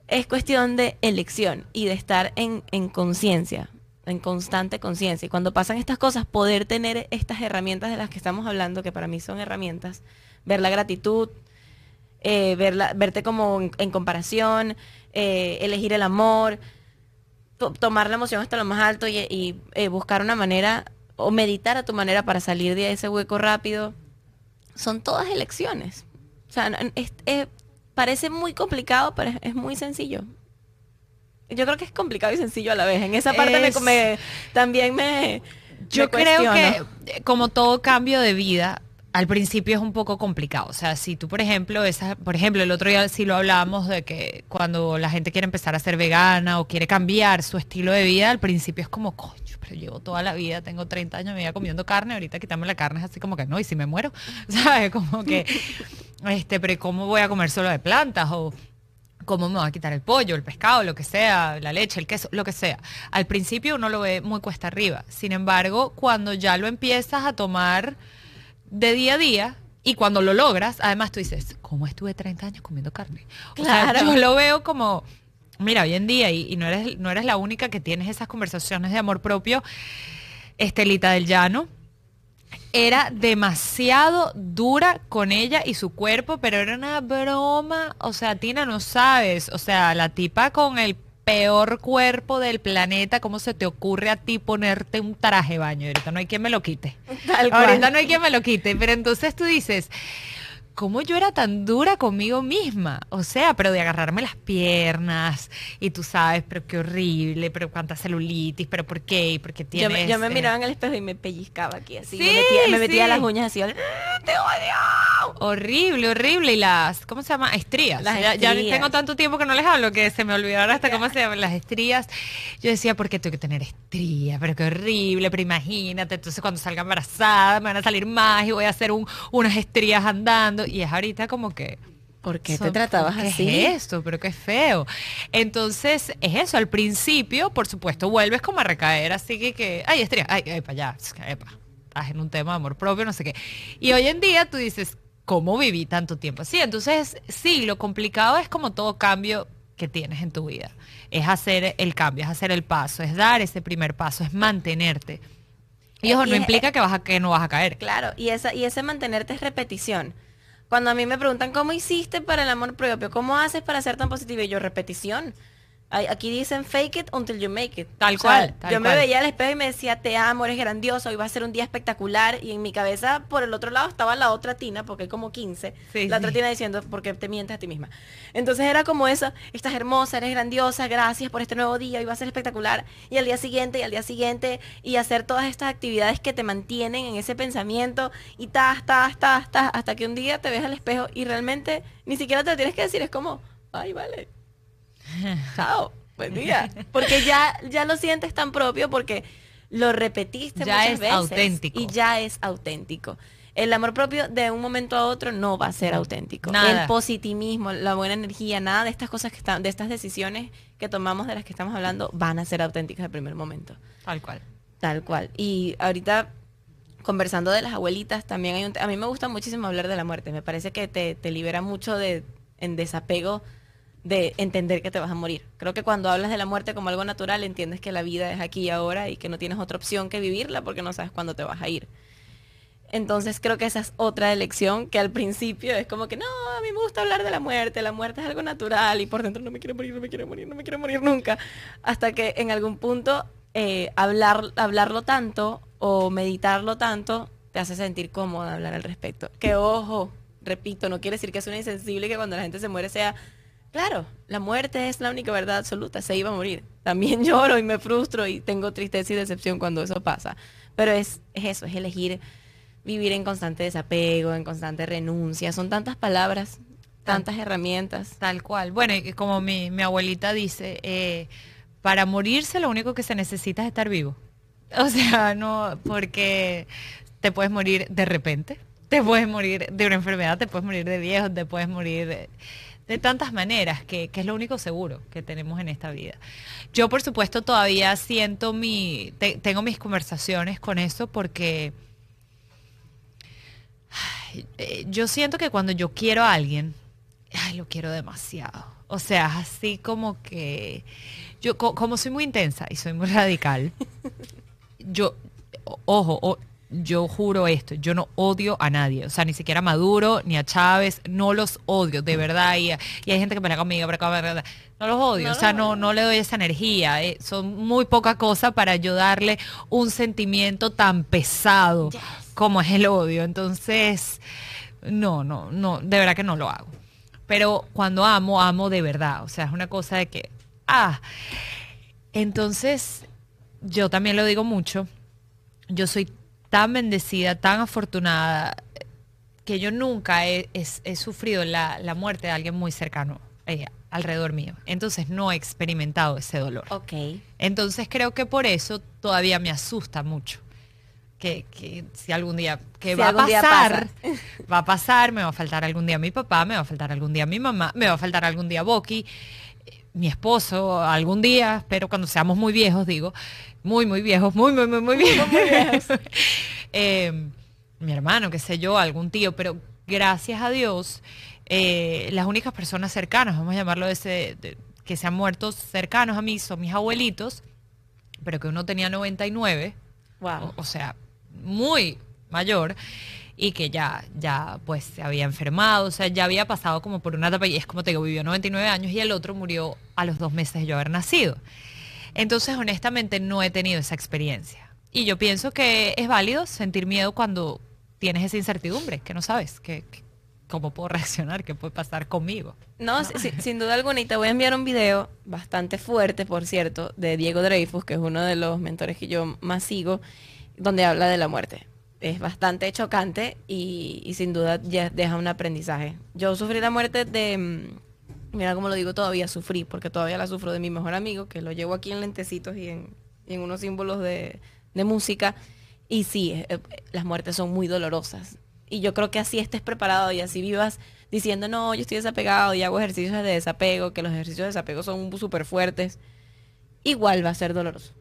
Es cuestión de elección y de estar en, en conciencia, en constante conciencia. Y cuando pasan estas cosas, poder tener estas herramientas de las que estamos hablando, que para mí son herramientas, ver la gratitud, eh, verla- verte como en, en comparación, eh, elegir el amor, to- tomar la emoción hasta lo más alto y, y, eh, buscar una manera o meditar a tu manera para salir de ese hueco rápido. Son todas elecciones. O sea, no- es- es- parece muy complicado, pero es, es muy sencillo. Yo creo que es complicado y sencillo a la vez. En esa parte me- Es- me, también me... Yo me creo que, como todo cambio de vida, al principio es un poco complicado. O sea, si tú, por ejemplo, esa, por ejemplo, el otro día sí lo hablábamos de que cuando la gente quiere empezar a ser vegana o quiere cambiar su estilo de vida, al principio es como, coño, pero llevo toda la vida, tengo 30 años, me vida comiendo carne, ahorita quitarme la carne es así como que no, y si me muero, ¿sabes? Como que, este, pero ¿cómo voy a comer solo de plantas? O cómo me va a quitar el pollo, el pescado, lo que sea, la leche, el queso, lo que sea. Al principio uno lo ve muy cuesta arriba. Sin embargo, cuando ya lo empiezas a tomar de día a día y cuando lo logras, además tú dices, ¿cómo estuve 30 años comiendo carne? O sea, Claro. yo lo veo como, mira, hoy en día, y, y no, eres, no eres la única que tienes esas conversaciones de amor propio, Estelita del Llano, era demasiado dura con ella y su cuerpo, pero era una broma. O sea, Tina, no sabes. O sea, la tipa con el peor cuerpo del planeta, ¿cómo se te ocurre a ti ponerte un traje de baño? Ahorita no hay quien me lo quite. Tal cual. Ahorita no hay quien me lo quite. Pero entonces tú dices, cómo yo era tan dura conmigo misma. O sea, pero de agarrarme las piernas y tú sabes, pero qué horrible, pero cuánta celulitis, pero por qué, porque tienes... Yo me, yo me miraba en el espejo y me pellizcaba aquí así. me metía, me metía las uñas así. ¡Te odio! Horrible, horrible. Y las, ¿cómo se llama? Estrías. ya, ya, tengo tanto tiempo que no les hablo que se me olvidaron hasta cómo se llaman las estrías. Yo decía, ¿por qué tengo que tener estrías? Pero qué horrible, pero imagínate, entonces cuando salga embarazada me van a salir más y voy a hacer un, unas estrías andando y es ahorita como que... ¿Por qué te tratabas así? Es esto, pero qué feo. Entonces, es eso, al principio, por supuesto, vuelves como a recaer, así que, que ay, estrella, ay, ay, para allá, estás en un tema de amor propio, no sé qué. Y hoy en día tú dices, ¿cómo viví tanto tiempo así? Entonces, sí, lo complicado es como todo cambio que tienes en tu vida. Es hacer el cambio, es hacer el paso, es dar ese primer paso, es mantenerte. Y eso no implica que, vas a, que no vas a caer. Claro, y, esa, y ese mantenerte es repetición. Cuando a mí me preguntan, ¿cómo hiciste para el amor propio? ¿Cómo haces para ser tan positivo? Y yo, repetición. Aquí dicen fake it until you make it. Tal cual. yo me veía al espejo y me decía, te amo, eres grandioso, hoy va a ser un día espectacular. Y en mi cabeza, por el otro lado, estaba la otra tina, porque hay como 15. la otra tina diciendo, porque te mientes a ti misma. Entonces era como eso, estás hermosa, eres grandiosa, gracias por este nuevo día, hoy va a ser espectacular. Y al día siguiente, y al día siguiente, y hacer todas estas actividades que te mantienen en ese pensamiento, y tas, tas, tas, tas, hasta que un día te ves al espejo y realmente ni siquiera te tienes que decir, es como, ay, vale, Chao, buen día. Porque ya, ya lo sientes tan propio porque lo repetiste ya muchas es auténtico. y ya es auténtico. El amor propio de un momento a otro no va a ser auténtico. El positivismo, la buena energía, nada de estas cosas que están, de estas decisiones que tomamos de las que estamos hablando van a ser auténticas el primer momento. Tal cual. Tal cual. Y ahorita conversando de las abuelitas, también hay un, a mí me gusta muchísimo hablar de la muerte. Me parece que te, te libera mucho de en desapego de entender que te vas a morir. Creo que cuando hablas de la muerte como algo natural, entiendes que la vida es aquí y ahora y que no tienes otra opción que vivirla porque no sabes cuándo te vas a ir. Entonces creo que esa es otra elección que al principio es como que no, a mí me gusta hablar de la muerte, la muerte es algo natural y por dentro no me quiero morir, no me quiero morir, no me quiero morir nunca. Hasta que en algún punto eh, hablar, hablarlo tanto o meditarlo tanto te hace sentir cómodo hablar al respecto. Que ojo, repito, no quiere decir que es una insensible que cuando la gente se muere sea Claro, la muerte es la única verdad absoluta, se iba a morir. También lloro y me frustro y tengo tristeza y decepción cuando eso pasa. Pero es, eso, es elegir vivir en constante desapego, en constante renuncia. Son tantas palabras, tantas herramientas. Tal cual. Bueno, y como mi, abuelita dice, eh, para morirse lo único que se necesita es estar vivo. O sea, no, porque te puedes morir de repente, te puedes morir de una enfermedad, te puedes morir de viejo, te puedes morir de de tantas maneras, que, es lo único seguro que tenemos en esta vida. Yo, por supuesto, todavía siento mi, tengo mis conversaciones con eso porque eh, yo siento que cuando yo quiero a alguien, ay, lo quiero demasiado. O sea, así como que yo, como soy muy intensa y soy muy radical, yo, ojo, yo juro esto, yo no odio a nadie, o sea, ni siquiera a Maduro, ni a Chávez, no los odio, de verdad, y, hay gente que me la conmigo, pero no los odio, o sea, no, no le doy esa energía, eh, son muy poca cosa para yo darle un sentimiento tan pesado como es el odio, entonces, no, no, no, de verdad que no lo hago. Pero cuando amo, amo de verdad, o sea, es una cosa de que, ah, entonces, yo también lo digo mucho, yo soy tan bendecida, tan afortunada, que yo nunca he, sufrido la, muerte de alguien muy cercano eh, alrededor mío. Entonces no he experimentado ese dolor. Ok. Entonces creo que por eso todavía me asusta mucho. Que, si algún día, que va a pasar, va a pasar, me va a faltar algún día mi papá, me va a faltar algún día mi mamá, me va a faltar algún día Boki, mi esposo, algún día, pero cuando seamos muy viejos, digo, muy, muy viejos, muy, muy, muy, muy viejos. Muy viejos. Eh, mi hermano, qué sé yo, algún tío, pero gracias a Dios, eh, las únicas personas cercanas, vamos a llamarlo de ese, que se han muerto cercanos a mí son mis abuelitos, pero que uno tenía 99, wow. o, sea, muy mayor y que ya, ya pues se había enfermado, o sea, ya había pasado como por una etapa y es como te digo, vivió 99 años y el otro murió a los dos meses de yo haber nacido. Entonces, honestamente, no he tenido esa experiencia. Y yo pienso que es válido sentir miedo cuando tienes esa incertidumbre, que no sabes, que, cómo puedo reaccionar, qué puede pasar conmigo. No, sin duda alguna, y te voy a enviar un video bastante fuerte, por cierto, de Diego Dreyfus, que es uno de los mentores que yo más sigo, donde habla de la muerte. Es bastante chocante y, sin duda ya deja un aprendizaje. Yo sufrí la muerte de, mm, mira cómo lo digo, todavía sufrí, porque todavía la sufro de mi mejor amigo, que lo llevo aquí en lentecitos y en, unos símbolos de, de música. Y sí, eh, las muertes son muy dolorosas y yo creo que así estés preparado y así vivas diciendo, no, yo estoy desapegado y hago ejercicios de desapego, que los ejercicios de desapego son súper fuertes, igual va a ser doloroso.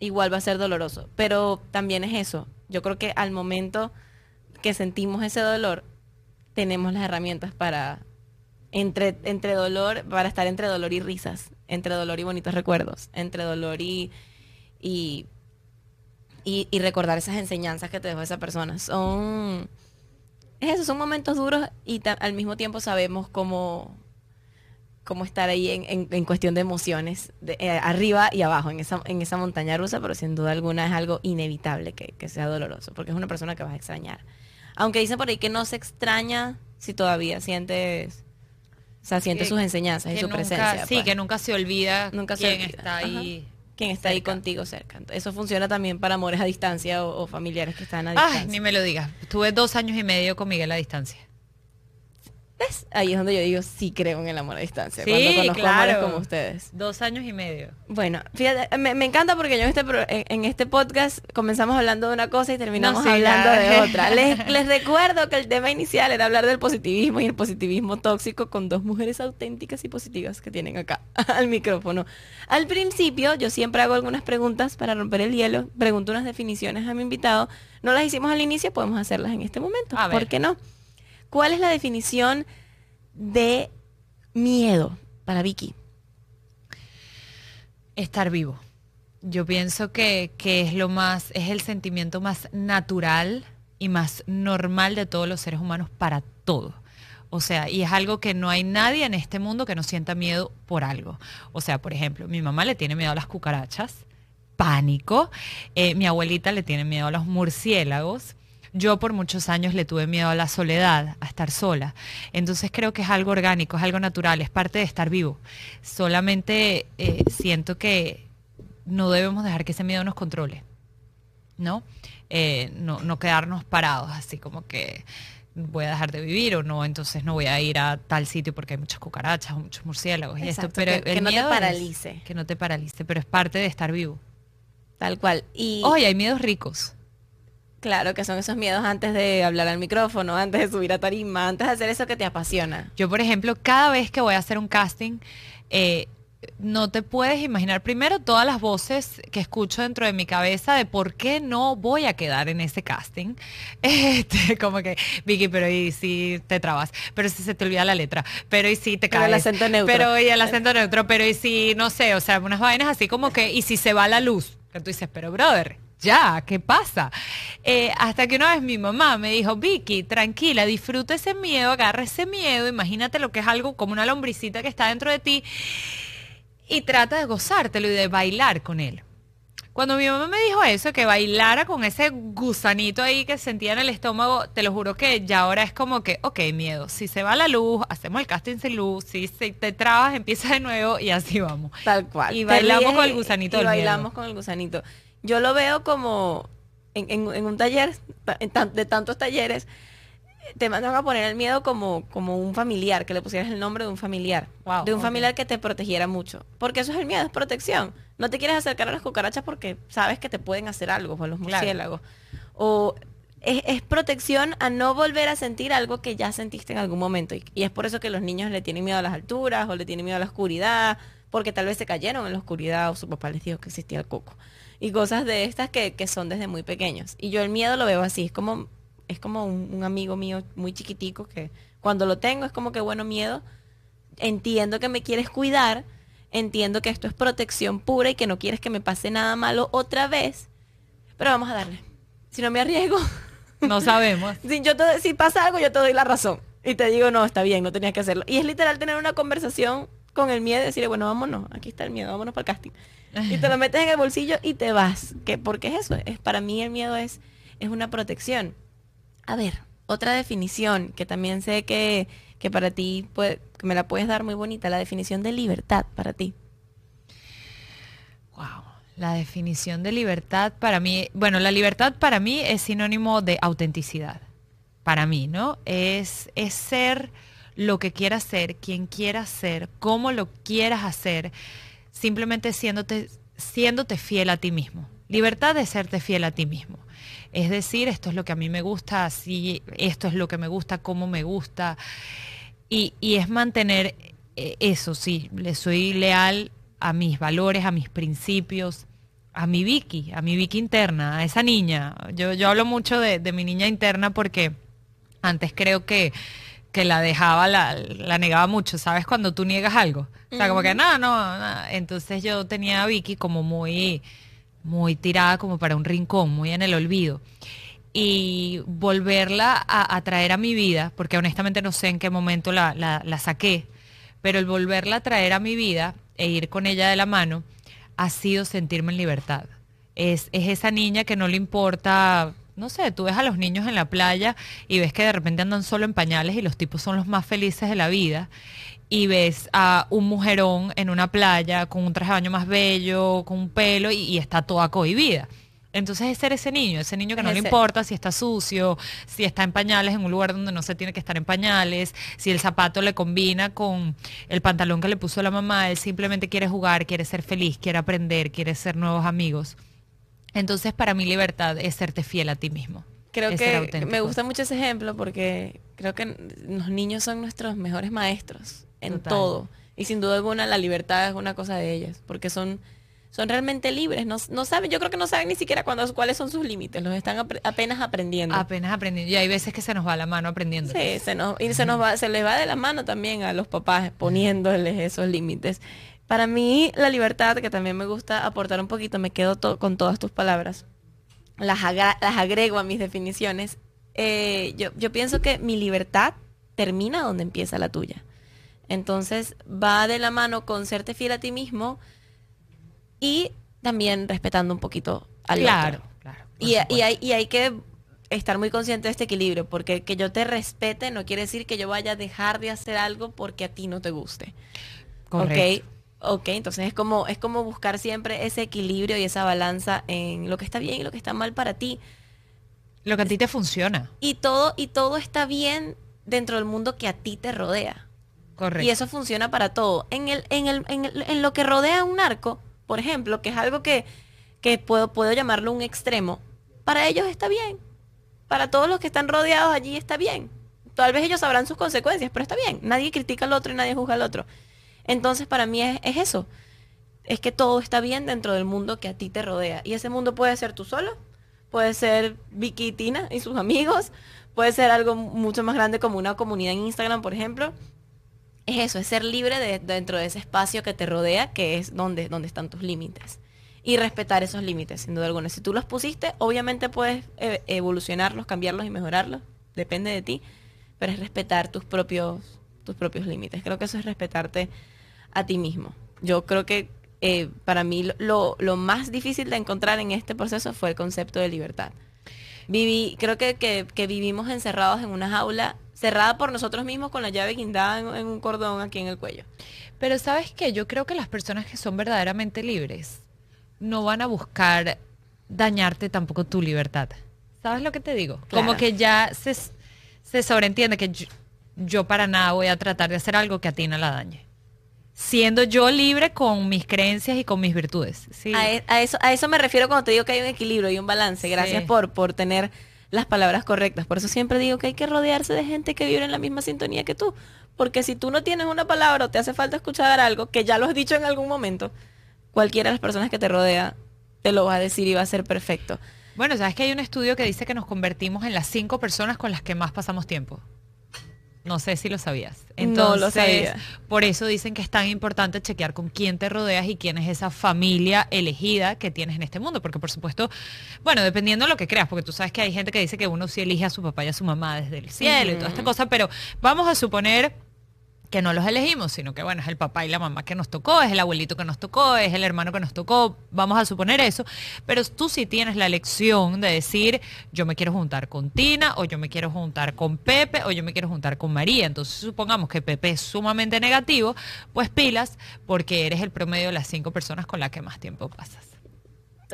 Igual va a ser doloroso. Pero también es eso. Yo creo que al momento que sentimos ese dolor, tenemos las herramientas para, entre, entre dolor, para estar entre dolor y risas, entre dolor y bonitos recuerdos, entre dolor y, y, y, y recordar esas enseñanzas que te dejó esa persona. Son es eso, son momentos duros y al mismo tiempo sabemos cómo, cómo estar ahí en, cuestión de emociones, de, eh, arriba y abajo, en esa, en esa montaña rusa, pero sin duda alguna es algo inevitable que, sea doloroso, porque es una persona que vas a extrañar. Aunque dicen por ahí que no se extraña si todavía sientes, o sea, siente sus enseñanzas y su presencia. Sí, pues. que nunca se olvida nunca quién se está ahí quien está ahí contigo cerca. Eso funciona también para amores a distancia o, familiares que están a distancia. Ay, ni me lo digas. Tuve dos años y medio con Miguel a distancia. ¿Ves? Ahí es donde yo digo, sí creo en el amor a distancia. cuando conozco claro. como ustedes. Dos años y medio. Bueno, fíjate, me, encanta porque yo en este, en, este podcast comenzamos hablando de una cosa y terminamos hablando de otra. Les, les recuerdo que el tema inicial era hablar del positivismo y el positivismo tóxico con dos mujeres auténticas y positivas que tienen acá al micrófono. Al principio, yo siempre hago algunas preguntas para romper el hielo. Pregunto unas definiciones a mi invitado. No las hicimos al inicio, podemos hacerlas en este momento. ¿Por qué no? ¿Cuál es la definición de miedo para Vicky? Estar vivo. Yo pienso que, es lo más, es el sentimiento más natural y más normal de todos los seres humanos para todo. O sea, y es algo que no hay nadie en este mundo que no sienta miedo por algo. O sea, por ejemplo, mi mamá le tiene miedo a las cucarachas, pánico. Eh, mi abuelita le tiene miedo a los murciélagos. Yo por muchos años le tuve miedo a la soledad, a estar sola. Entonces creo que es algo orgánico, es algo natural, es parte de estar vivo. Solamente eh, siento que no debemos dejar que ese miedo nos controle, ¿no? Eh, no, no quedarnos parados, así como que voy a dejar de vivir o no, entonces no voy a ir a tal sitio porque hay muchas cucarachas o muchos murciélagos y esto, pero que, no te paralice. que no te paralice, pero es parte de estar vivo. Tal cual. Y hoy hay miedos ricos. Claro, que son esos miedos antes de hablar al micrófono, antes de subir a tarima, antes de hacer eso que te apasiona. Yo, por ejemplo, cada vez que voy a hacer un casting, eh, no te puedes imaginar primero todas las voces que escucho dentro de mi cabeza de por qué no voy a quedar en ese casting. Este, como que, Vicky, pero y si te trabas, pero si se te olvida la letra, pero y si te caes. Pero el acento neutro. Pero y el acento neutro, pero y si, no sé, o sea, unas vainas así como que, y si se va la luz, que tú dices, pero brother, ya, ¿qué pasa? Eh, hasta que una vez mi mamá me dijo, Vicky, tranquila, disfruta ese miedo, agarra ese miedo, imagínate lo que es algo como una lombricita que está dentro de ti y trata de gozártelo y de bailar con él. Cuando mi mamá me dijo eso, que bailara con ese gusanito ahí que sentía en el estómago, te lo juro que ya ahora es como que, ok, miedo, si se va la luz, hacemos el casting sin luz, si te trabas, empieza de nuevo y así vamos. Tal cual. Y bailamos con el gusanito. Y bailamos con el gusanito yo lo veo como en, un taller, de tantos talleres, te mandan a poner el miedo como, como un familiar, que le pusieras el nombre de un familiar. de un familiar que te protegiera mucho. Porque eso es el miedo, es protección. No te quieres acercar a las cucarachas porque sabes que te pueden hacer algo, o los murciélagos. O es, protección a no volver a sentir algo que ya sentiste en algún momento. Y, y, es por eso que los niños le tienen miedo a las alturas o le tienen miedo a la oscuridad, porque tal vez se cayeron en la oscuridad o su papá les dijo que existía el coco y cosas de estas que, son desde muy pequeños. Y yo el miedo lo veo así, es como, es como un, amigo mío muy chiquitico que cuando lo tengo es como que bueno miedo, entiendo que me quieres cuidar, entiendo que esto es protección pura y que no quieres que me pase nada malo otra vez, pero vamos a darle. Si no me arriesgo. No sabemos. si, yo si pasa algo, yo te doy la razón. Y te digo, no, está bien, no tenías que hacerlo. Y es literal tener una conversación con el miedo y decirle, bueno, vámonos, aquí está el miedo, vámonos para el casting y te lo metes en el bolsillo y te vas. ¿Qué, porque es eso, es para mí el miedo es, es una protección. A ver, otra definición que también sé que, que para ti puede, que me la puedes dar muy bonita, la definición de libertad para ti. Wow. La definición de libertad para mí, bueno, la libertad para mí es sinónimo de autenticidad. Para mí, ¿no? Es, es ser lo que quieras ser, quien quieras ser, cómo lo quieras hacer, simplemente siéndote, fiel a ti mismo. Libertad de serte fiel a ti mismo. Es decir, esto es lo que a mí me gusta, así, esto es lo que me gusta, cómo me gusta. Y, y es mantener eh, eso, sí, le soy leal a mis valores, a mis principios, a mi Vicky, a mi Vicky interna, a esa niña. Yo, yo hablo mucho de mi niña interna porque antes creo que que la dejaba, la, la, negaba mucho, ¿sabes? Cuando tú niegas algo. O sea, como que no, no, no. Entonces yo tenía a Vicky como muy, muy tirada como para un rincón, muy en el olvido. Y volverla a, a traer a mi vida, porque honestamente no sé en qué momento la, la, la saqué, pero el volverla a traer a mi vida e ir con ella de la mano ha sido sentirme en libertad. Es, es esa niña que no le importa no sé, tú ves a los niños en la playa y ves que de repente andan solo en pañales y los tipos son los más felices de la vida. Y ves a un mujerón en una playa con un traje de baño más bello, con un pelo y, está toda cohibida. Entonces es ser ese niño, ese niño que no le importa si está sucio, si está en pañales en un lugar donde no se tiene que estar en pañales, si el zapato le combina con el pantalón que le puso la mamá, él simplemente quiere jugar, quiere ser feliz, quiere aprender, quiere ser nuevos amigos. Entonces, para mí libertad es serte fiel a ti mismo. Creo que me gusta mucho ese ejemplo porque creo que los niños son nuestros mejores maestros en todo. Y sin duda alguna la libertad es una cosa de ellas, porque son, son realmente libres. No, no saben, yo creo que no saben ni siquiera cuándo, cuáles son sus límites, los están apenas aprendiendo. Apenas aprendiendo. Y hay veces que se nos va la mano aprendiendo. Sí, se nos, y se nos va, se les va de la mano también a los papás poniéndoles esos límites. Para mí, la libertad, que también me gusta aportar un poquito, me quedo con todas tus palabras, las, las agrego a mis definiciones. Eh, yo, yo pienso que mi libertad termina donde empieza la tuya. Entonces, va de la mano con serte fiel a ti mismo y también respetando un poquito al claro, otro. Claro, y, y, hay, y hay que estar muy consciente de este equilibrio, porque que yo te respete no quiere decir que yo vaya a dejar de hacer algo porque a ti no te guste. Correcto. Ok, entonces es como, es como buscar siempre ese equilibrio y esa balanza en lo que está bien y lo que está mal para ti. Lo que a ti te funciona. Y todo, y todo está bien dentro del mundo que a ti te rodea. Correcto. Y eso funciona para todo. En, el, en, el, en, el, en lo que rodea a un narco, por ejemplo, que es algo que, que puedo, puedo llamarlo un extremo, para ellos está bien. Para todos los que están rodeados allí está bien. Tal vez ellos sabrán sus consecuencias, pero está bien. Nadie critica al otro y nadie juzga al otro. Entonces para mí es, eso. Es que todo está bien dentro del mundo que a ti te rodea. Y ese mundo puede ser tú solo, puede ser Vicky y Tina y sus amigos, puede ser algo mucho más grande como una comunidad en Instagram, por ejemplo. Es eso, es ser libre de, dentro de ese espacio que te rodea, que es donde, donde están tus límites. Y respetar esos límites, sin duda alguna. Si tú los pusiste, obviamente puedes eh, evolucionarlos, cambiarlos y mejorarlos. Depende de ti. Pero es respetar tus propios, tus propios límites. Creo que eso es respetarte a ti mismo. Yo creo que eh, para mí lo, más difícil de encontrar en este proceso fue el concepto de libertad. Viví, creo que, que, vivimos encerrados en una jaula cerrada por nosotros mismos con la llave guindada en, un cordón aquí en el cuello. Pero sabes que yo creo que las personas que son verdaderamente libres no van a buscar dañarte tampoco tu libertad. ¿Sabes lo que te digo? Como que ya se, se sobreentiende que yo, yo, para nada voy a tratar de hacer algo que a ti no la dañe siendo yo libre con mis creencias y con mis virtudes. E, a, eso, a eso me refiero cuando te digo que hay un equilibrio y un balance. Gracias por, por tener las palabras correctas. Por eso siempre digo que hay que rodearse de gente que vive en la misma sintonía que tú. Porque si tú no tienes una palabra o te hace falta escuchar algo, que ya lo has dicho en algún momento, cualquiera de las personas que te rodea te lo va a decir y va a ser perfecto. Bueno, sabes que hay un estudio que dice que nos convertimos en las cinco personas con las que más pasamos tiempo. No sé si lo sabías. Entonces, no lo sabía. Por eso dicen que es tan importante chequear con quién te rodeas y quién es esa familia elegida que tienes en este mundo. Porque por supuesto, bueno, dependiendo de lo que creas, porque tú sabes que hay gente que dice que uno sí elige a su papá y a su mamá desde el cielo y toda esta cosa, pero vamos a suponer que no los elegimos, sino que bueno, es el papá y la mamá que nos tocó, es el abuelito que nos tocó, es el hermano que nos tocó, vamos a suponer eso, pero tú sí tienes la elección de decir, yo me quiero juntar con Tina, o yo me quiero juntar con Pepe, o yo me quiero juntar con María. Entonces supongamos que Pepe es sumamente negativo, pues pilas, porque eres el promedio de las cinco personas con las que más tiempo pasas.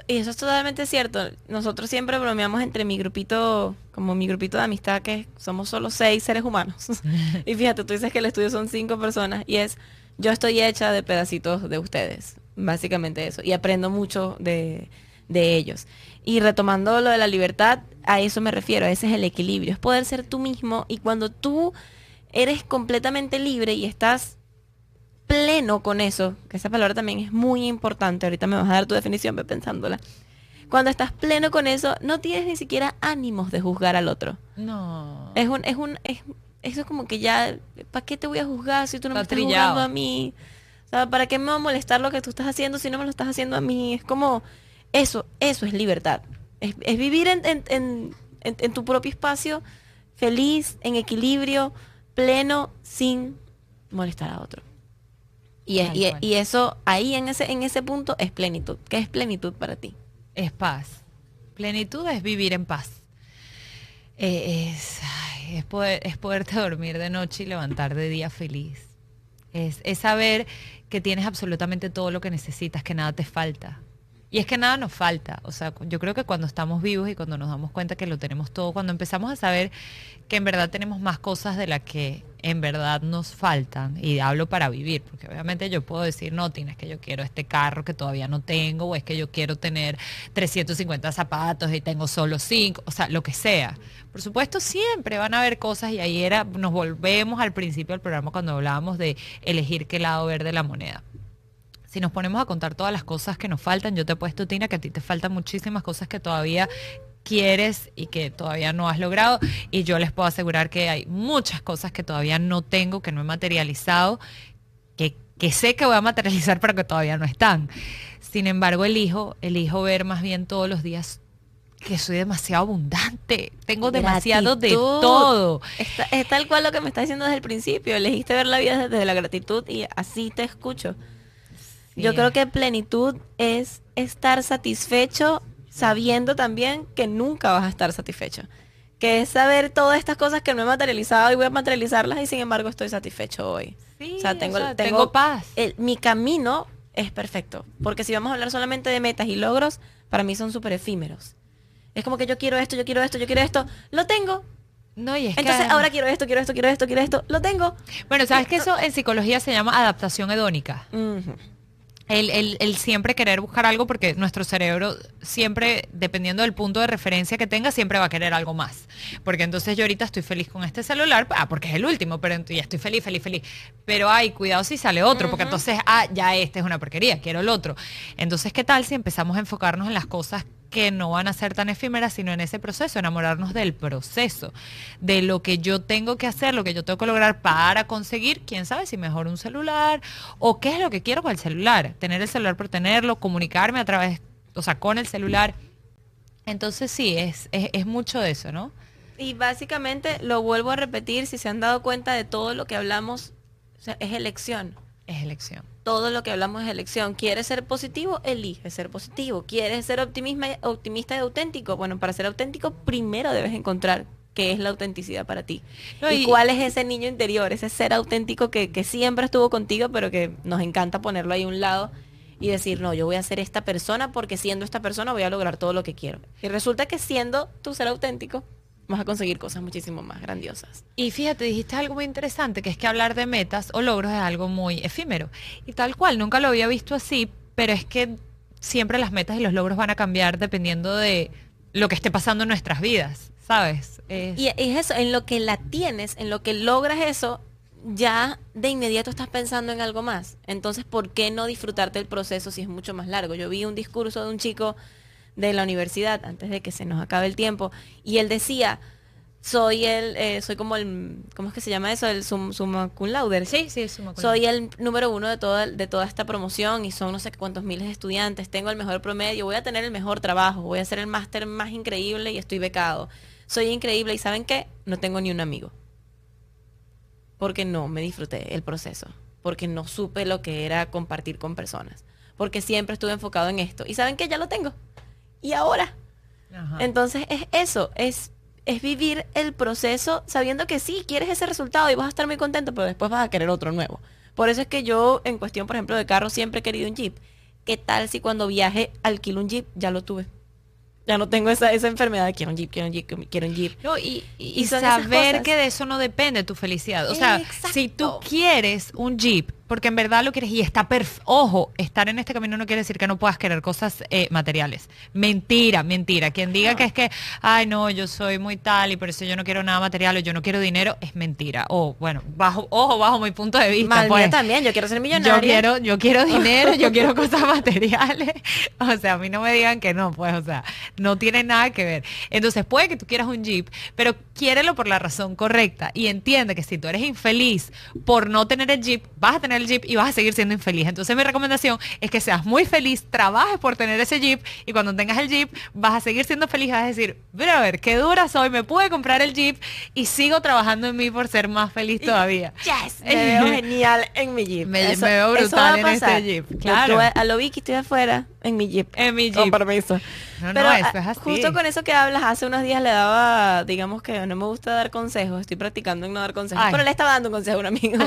Y eso es totalmente cierto. Nosotros siempre bromeamos entre mi grupito, como mi grupito de amistad, que somos solo seis seres humanos. y fíjate, tú dices que el estudio son cinco personas y es, yo estoy hecha de pedacitos de ustedes, básicamente eso. Y aprendo mucho de, de ellos. Y retomando lo de la libertad, a eso me refiero, ese es el equilibrio, es poder ser tú mismo y cuando tú eres completamente libre y estás pleno con eso, que esa palabra también es muy importante, ahorita me vas a dar tu definición pensándola. Cuando estás pleno con eso, no tienes ni siquiera ánimos de juzgar al otro. No. Es un, es un, es, eso es como que ya, ¿para qué te voy a juzgar si tú no me estás juzgando a mí? O sea, ¿para qué me va a molestar lo que tú estás haciendo si no me lo estás haciendo a mí? Es como, eso, eso es libertad. Es, vivir en, en, en tu propio espacio, feliz, en equilibrio, pleno, sin molestar a otro. Y, eso ahí en ese, en ese punto es plenitud. ¿Qué es plenitud para ti? Es paz. Plenitud es vivir en paz. Eh, es, es, poder, es poderte dormir de noche y levantar de día feliz. Es, es saber que tienes absolutamente todo lo que necesitas, que nada te falta. Y es que nada nos falta. O sea, yo creo que cuando estamos vivos y cuando nos damos cuenta que lo tenemos todo, cuando empezamos a saber que en verdad tenemos más cosas de las que en verdad nos faltan, y hablo para vivir, porque obviamente yo puedo decir, no, tienes que yo quiero este carro que todavía no tengo, o es que yo quiero tener 350 zapatos y tengo solo 5, o sea, lo que sea. Por supuesto, siempre van a haber cosas, y ahí era, nos volvemos al principio del programa cuando hablábamos de elegir qué lado ver de la moneda si nos ponemos a contar todas las cosas que nos faltan, yo te he puesto, Tina, que a ti te faltan muchísimas cosas que todavía quieres y que todavía no has logrado. Y yo les puedo asegurar que hay muchas cosas que todavía no tengo, que no he materializado, que, que sé que voy a materializar, pero que todavía no están. Sin embargo, elijo, elijo ver más bien todos los días que soy demasiado abundante, tengo demasiado de todo. es tal cual lo que me estás diciendo desde el principio, elegiste ver la vida desde la gratitud y así te escucho. Yo creo que plenitud es estar satisfecho sabiendo también que nunca vas a estar satisfecho. Que es saber todas estas cosas que no he materializado y voy a materializarlas y sin embargo estoy satisfecho hoy. o sea, tengo, tengo, paz. mi camino es perfecto. Porque si vamos a hablar solamente de metas y logros, para mí son súper efímeros. Es como que yo quiero esto, yo quiero esto, yo quiero esto. Lo tengo. No, y es Entonces ahora quiero esto, quiero esto, quiero esto, quiero esto. Lo tengo. Bueno, ¿sabes que eso en psicología se llama adaptación hedónica? El, siempre querer buscar algo porque nuestro cerebro siempre, dependiendo del punto de referencia que tenga, siempre va a querer algo más. Porque entonces yo ahorita estoy feliz con este celular, ah, porque es el último, pero ya estoy feliz, feliz, feliz. Pero ay, cuidado si sale otro, porque entonces, ah, ya este es una porquería, quiero el otro. Entonces, ¿qué tal si empezamos a enfocarnos en las cosas que no van a ser tan efímeras, sino en ese proceso, enamorarnos del proceso, de lo que yo tengo que hacer, lo que yo tengo que lograr para conseguir, quién sabe si mejor un celular o qué es lo que quiero con el celular, tener el celular por tenerlo, comunicarme a través, o sea, con el celular. Entonces sí, es, es, mucho de eso, ¿no? Y básicamente lo vuelvo a repetir, si se han dado cuenta de todo lo que hablamos, es elección. Es elección todo lo que hablamos es elección. ¿Quieres ser positivo? Elige ser positivo. ¿Quieres ser optimista, optimista y auténtico? Bueno, para ser auténtico primero debes encontrar qué es la autenticidad para ti. y, cuál es ese niño interior, ese ser auténtico que, que siempre estuvo contigo, pero que nos encanta ponerlo ahí a un lado y decir, no, yo voy a ser esta persona porque siendo esta persona voy a lograr todo lo que quiero. Y resulta que siendo tu ser auténtico, vas a conseguir cosas muchísimo más grandiosas. Y fíjate, dijiste algo muy interesante, que es que hablar de metas o logros es algo muy efímero. Y tal cual, nunca lo había visto así, pero es que siempre las metas y los logros van a cambiar dependiendo de lo que esté pasando en nuestras vidas, ¿sabes? Y es eso, en lo que la tienes, en lo que logras eso, ya de inmediato estás pensando en algo más. Entonces, ¿por qué no disfrutarte el proceso si es mucho más largo? Yo vi un discurso de un chico de la universidad, antes de que se nos acabe el tiempo, y él decía, soy el, eh, soy como el, ¿cómo es que se llama eso? El summa cum laude. Sí, sí, summa Soy el número uno de toda, de toda esta promoción y son no sé cuántos miles de estudiantes, tengo el mejor promedio, voy a tener el mejor trabajo, voy a hacer el máster más increíble y estoy becado. Soy increíble y ¿saben qué? No tengo ni un amigo. porque no me disfruté el proceso, porque no supe lo que era compartir con personas, porque siempre estuve enfocado en esto. Y saben que ya lo tengo. Y ahora. Entonces es eso, es, es vivir el proceso sabiendo que sí, quieres ese resultado y vas a estar muy contento, pero después vas a querer otro nuevo. Por eso es que yo, en cuestión, por ejemplo, de carro, siempre he querido un Jeep. ¿Qué tal si cuando viaje alquilo un Jeep? Ya lo tuve ya no tengo esa, esa enfermedad quiero un jeep, quiero un jeep, quiero un jeep. y, saber que de eso no depende tu felicidad. O sea, si tú quieres un jeep, porque en verdad lo quieres y está perfecto. Ojo, estar en este camino no quiere decir que no puedas querer cosas eh, materiales. Mentira, mentira. Quien diga que es que, ay, no, yo soy muy tal y por eso yo no quiero nada material o yo no quiero dinero, es mentira. O, bueno, bajo, ojo, bajo mi punto de vista. pues, también, yo quiero ser millonario. Yo quiero, yo quiero dinero, yo quiero cosas materiales. O sea, a mí no me digan que no, pues, o sea, no tiene nada que ver. Entonces, puede que tú quieras un Jeep, pero quiérelo por la razón correcta y entiende que si tú eres infeliz por no tener el Jeep, vas a tener el Jeep y vas a seguir siendo infeliz. Entonces mi recomendación es que seas muy feliz, trabajes por tener ese Jeep y cuando tengas el Jeep vas a seguir siendo feliz, vas a decir, ver qué dura soy, me pude comprar el Jeep y sigo trabajando en mí por ser más feliz todavía. Yes, me veo genial en mi Jeep. Me, veo brutal en este Jeep. Claro. a lo Vicky estoy afuera en mi Jeep. En mi Jeep. Con permiso. No, Pero es así. justo con eso que hablas, hace unos días le daba, digamos que no me gusta dar consejos, estoy practicando en no dar consejos, pero le estaba dando un consejo a un amigo.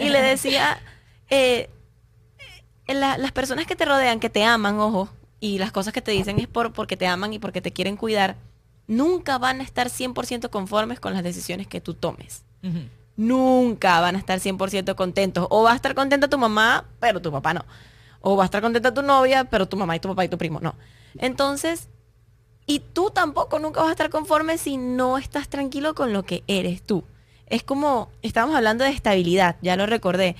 y le decía, eh, eh, las personas que te rodean, que te aman, ojo, y las cosas que te dicen es por, porque te aman y porque te quieren cuidar, nunca van a estar 100% conformes con las decisiones que tú tomes. Nunca van a estar 100% contentos. O va a estar contenta tu mamá, pero tu papá no. O va a estar contenta tu novia, pero tu mamá y tu papá y tu primo no. Entonces, y tú tampoco nunca vas a estar conforme si no estás tranquilo con lo que eres tú. Es como, estábamos hablando de estabilidad, ya lo recordé.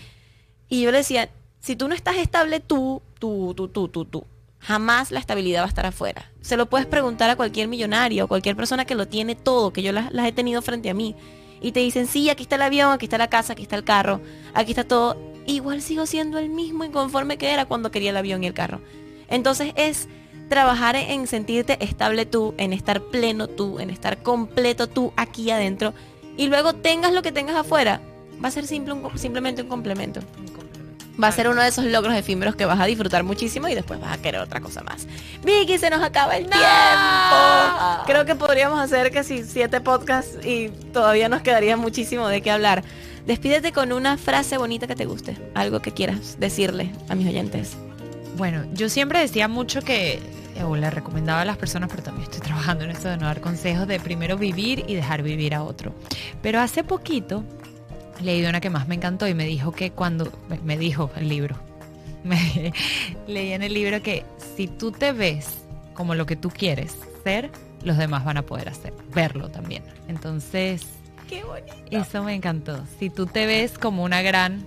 Y yo le decía, si tú no estás estable tú, tú, tú, tú, tú, tú, jamás la estabilidad va a estar afuera. Se lo puedes preguntar a cualquier millonario, o cualquier persona que lo tiene todo, que yo las, las he tenido frente a mí. Y te dicen, sí, aquí está el avión, aquí está la casa, aquí está el carro, aquí está todo. Igual sigo siendo el mismo inconforme que era cuando quería el avión y el carro. Entonces es trabajar en sentirte estable tú, en estar pleno tú, en estar completo tú aquí adentro. Y luego tengas lo que tengas afuera, va a ser simple, simplemente un complemento va a ser uno de esos logros efímeros que vas a disfrutar muchísimo y después vas a querer otra cosa más. Vicky, se nos acaba el tiempo. Creo que podríamos hacer que si siete podcasts y todavía nos quedaría muchísimo de qué hablar. Despídete con una frase bonita que te guste, algo que quieras decirle a mis oyentes. Bueno, yo siempre decía mucho que, o le recomendaba a las personas, pero también estoy trabajando en eso de no dar consejos de primero vivir y dejar vivir a otro. Pero hace poquito leí una que más me encantó y me dijo que cuando, me dijo el libro, leí en el libro que si tú te ves como lo que tú quieres ser, los demás van a poder hacer, verlo también. Entonces, Qué bonito. eso me encantó. Si tú te ves como una gran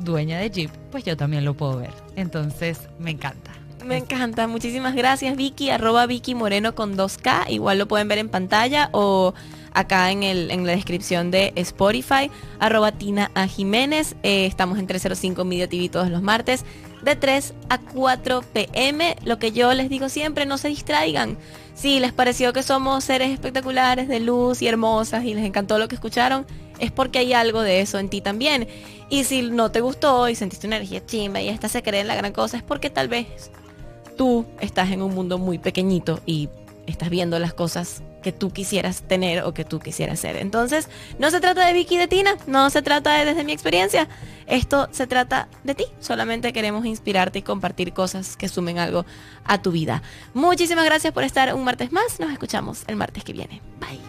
dueña de Jeep, pues yo también lo puedo ver. Entonces, me encanta. Me encanta, muchísimas gracias Vicky, arroba Vicky Moreno con 2K, igual lo pueden ver en pantalla o acá en, el, en la descripción de Spotify, arroba Tina a Jiménez. Eh, estamos en 305 Media TV todos los martes de 3 a 4 pm. Lo que yo les digo siempre, no se distraigan. Si les pareció que somos seres espectaculares de luz y hermosas y les encantó lo que escucharon, es porque hay algo de eso en ti también. Y si no te gustó y sentiste una energía chimba y esta se cree en la gran cosa, es porque tal vez tú estás en un mundo muy pequeñito y estás viendo las cosas que tú quisieras tener o que tú quisieras ser. Entonces, no se trata de Vicky y de Tina, no se trata de desde mi experiencia. Esto se trata de ti. Solamente queremos inspirarte y compartir cosas que sumen algo a tu vida. Muchísimas gracias por estar un martes más. Nos escuchamos el martes que viene. Bye.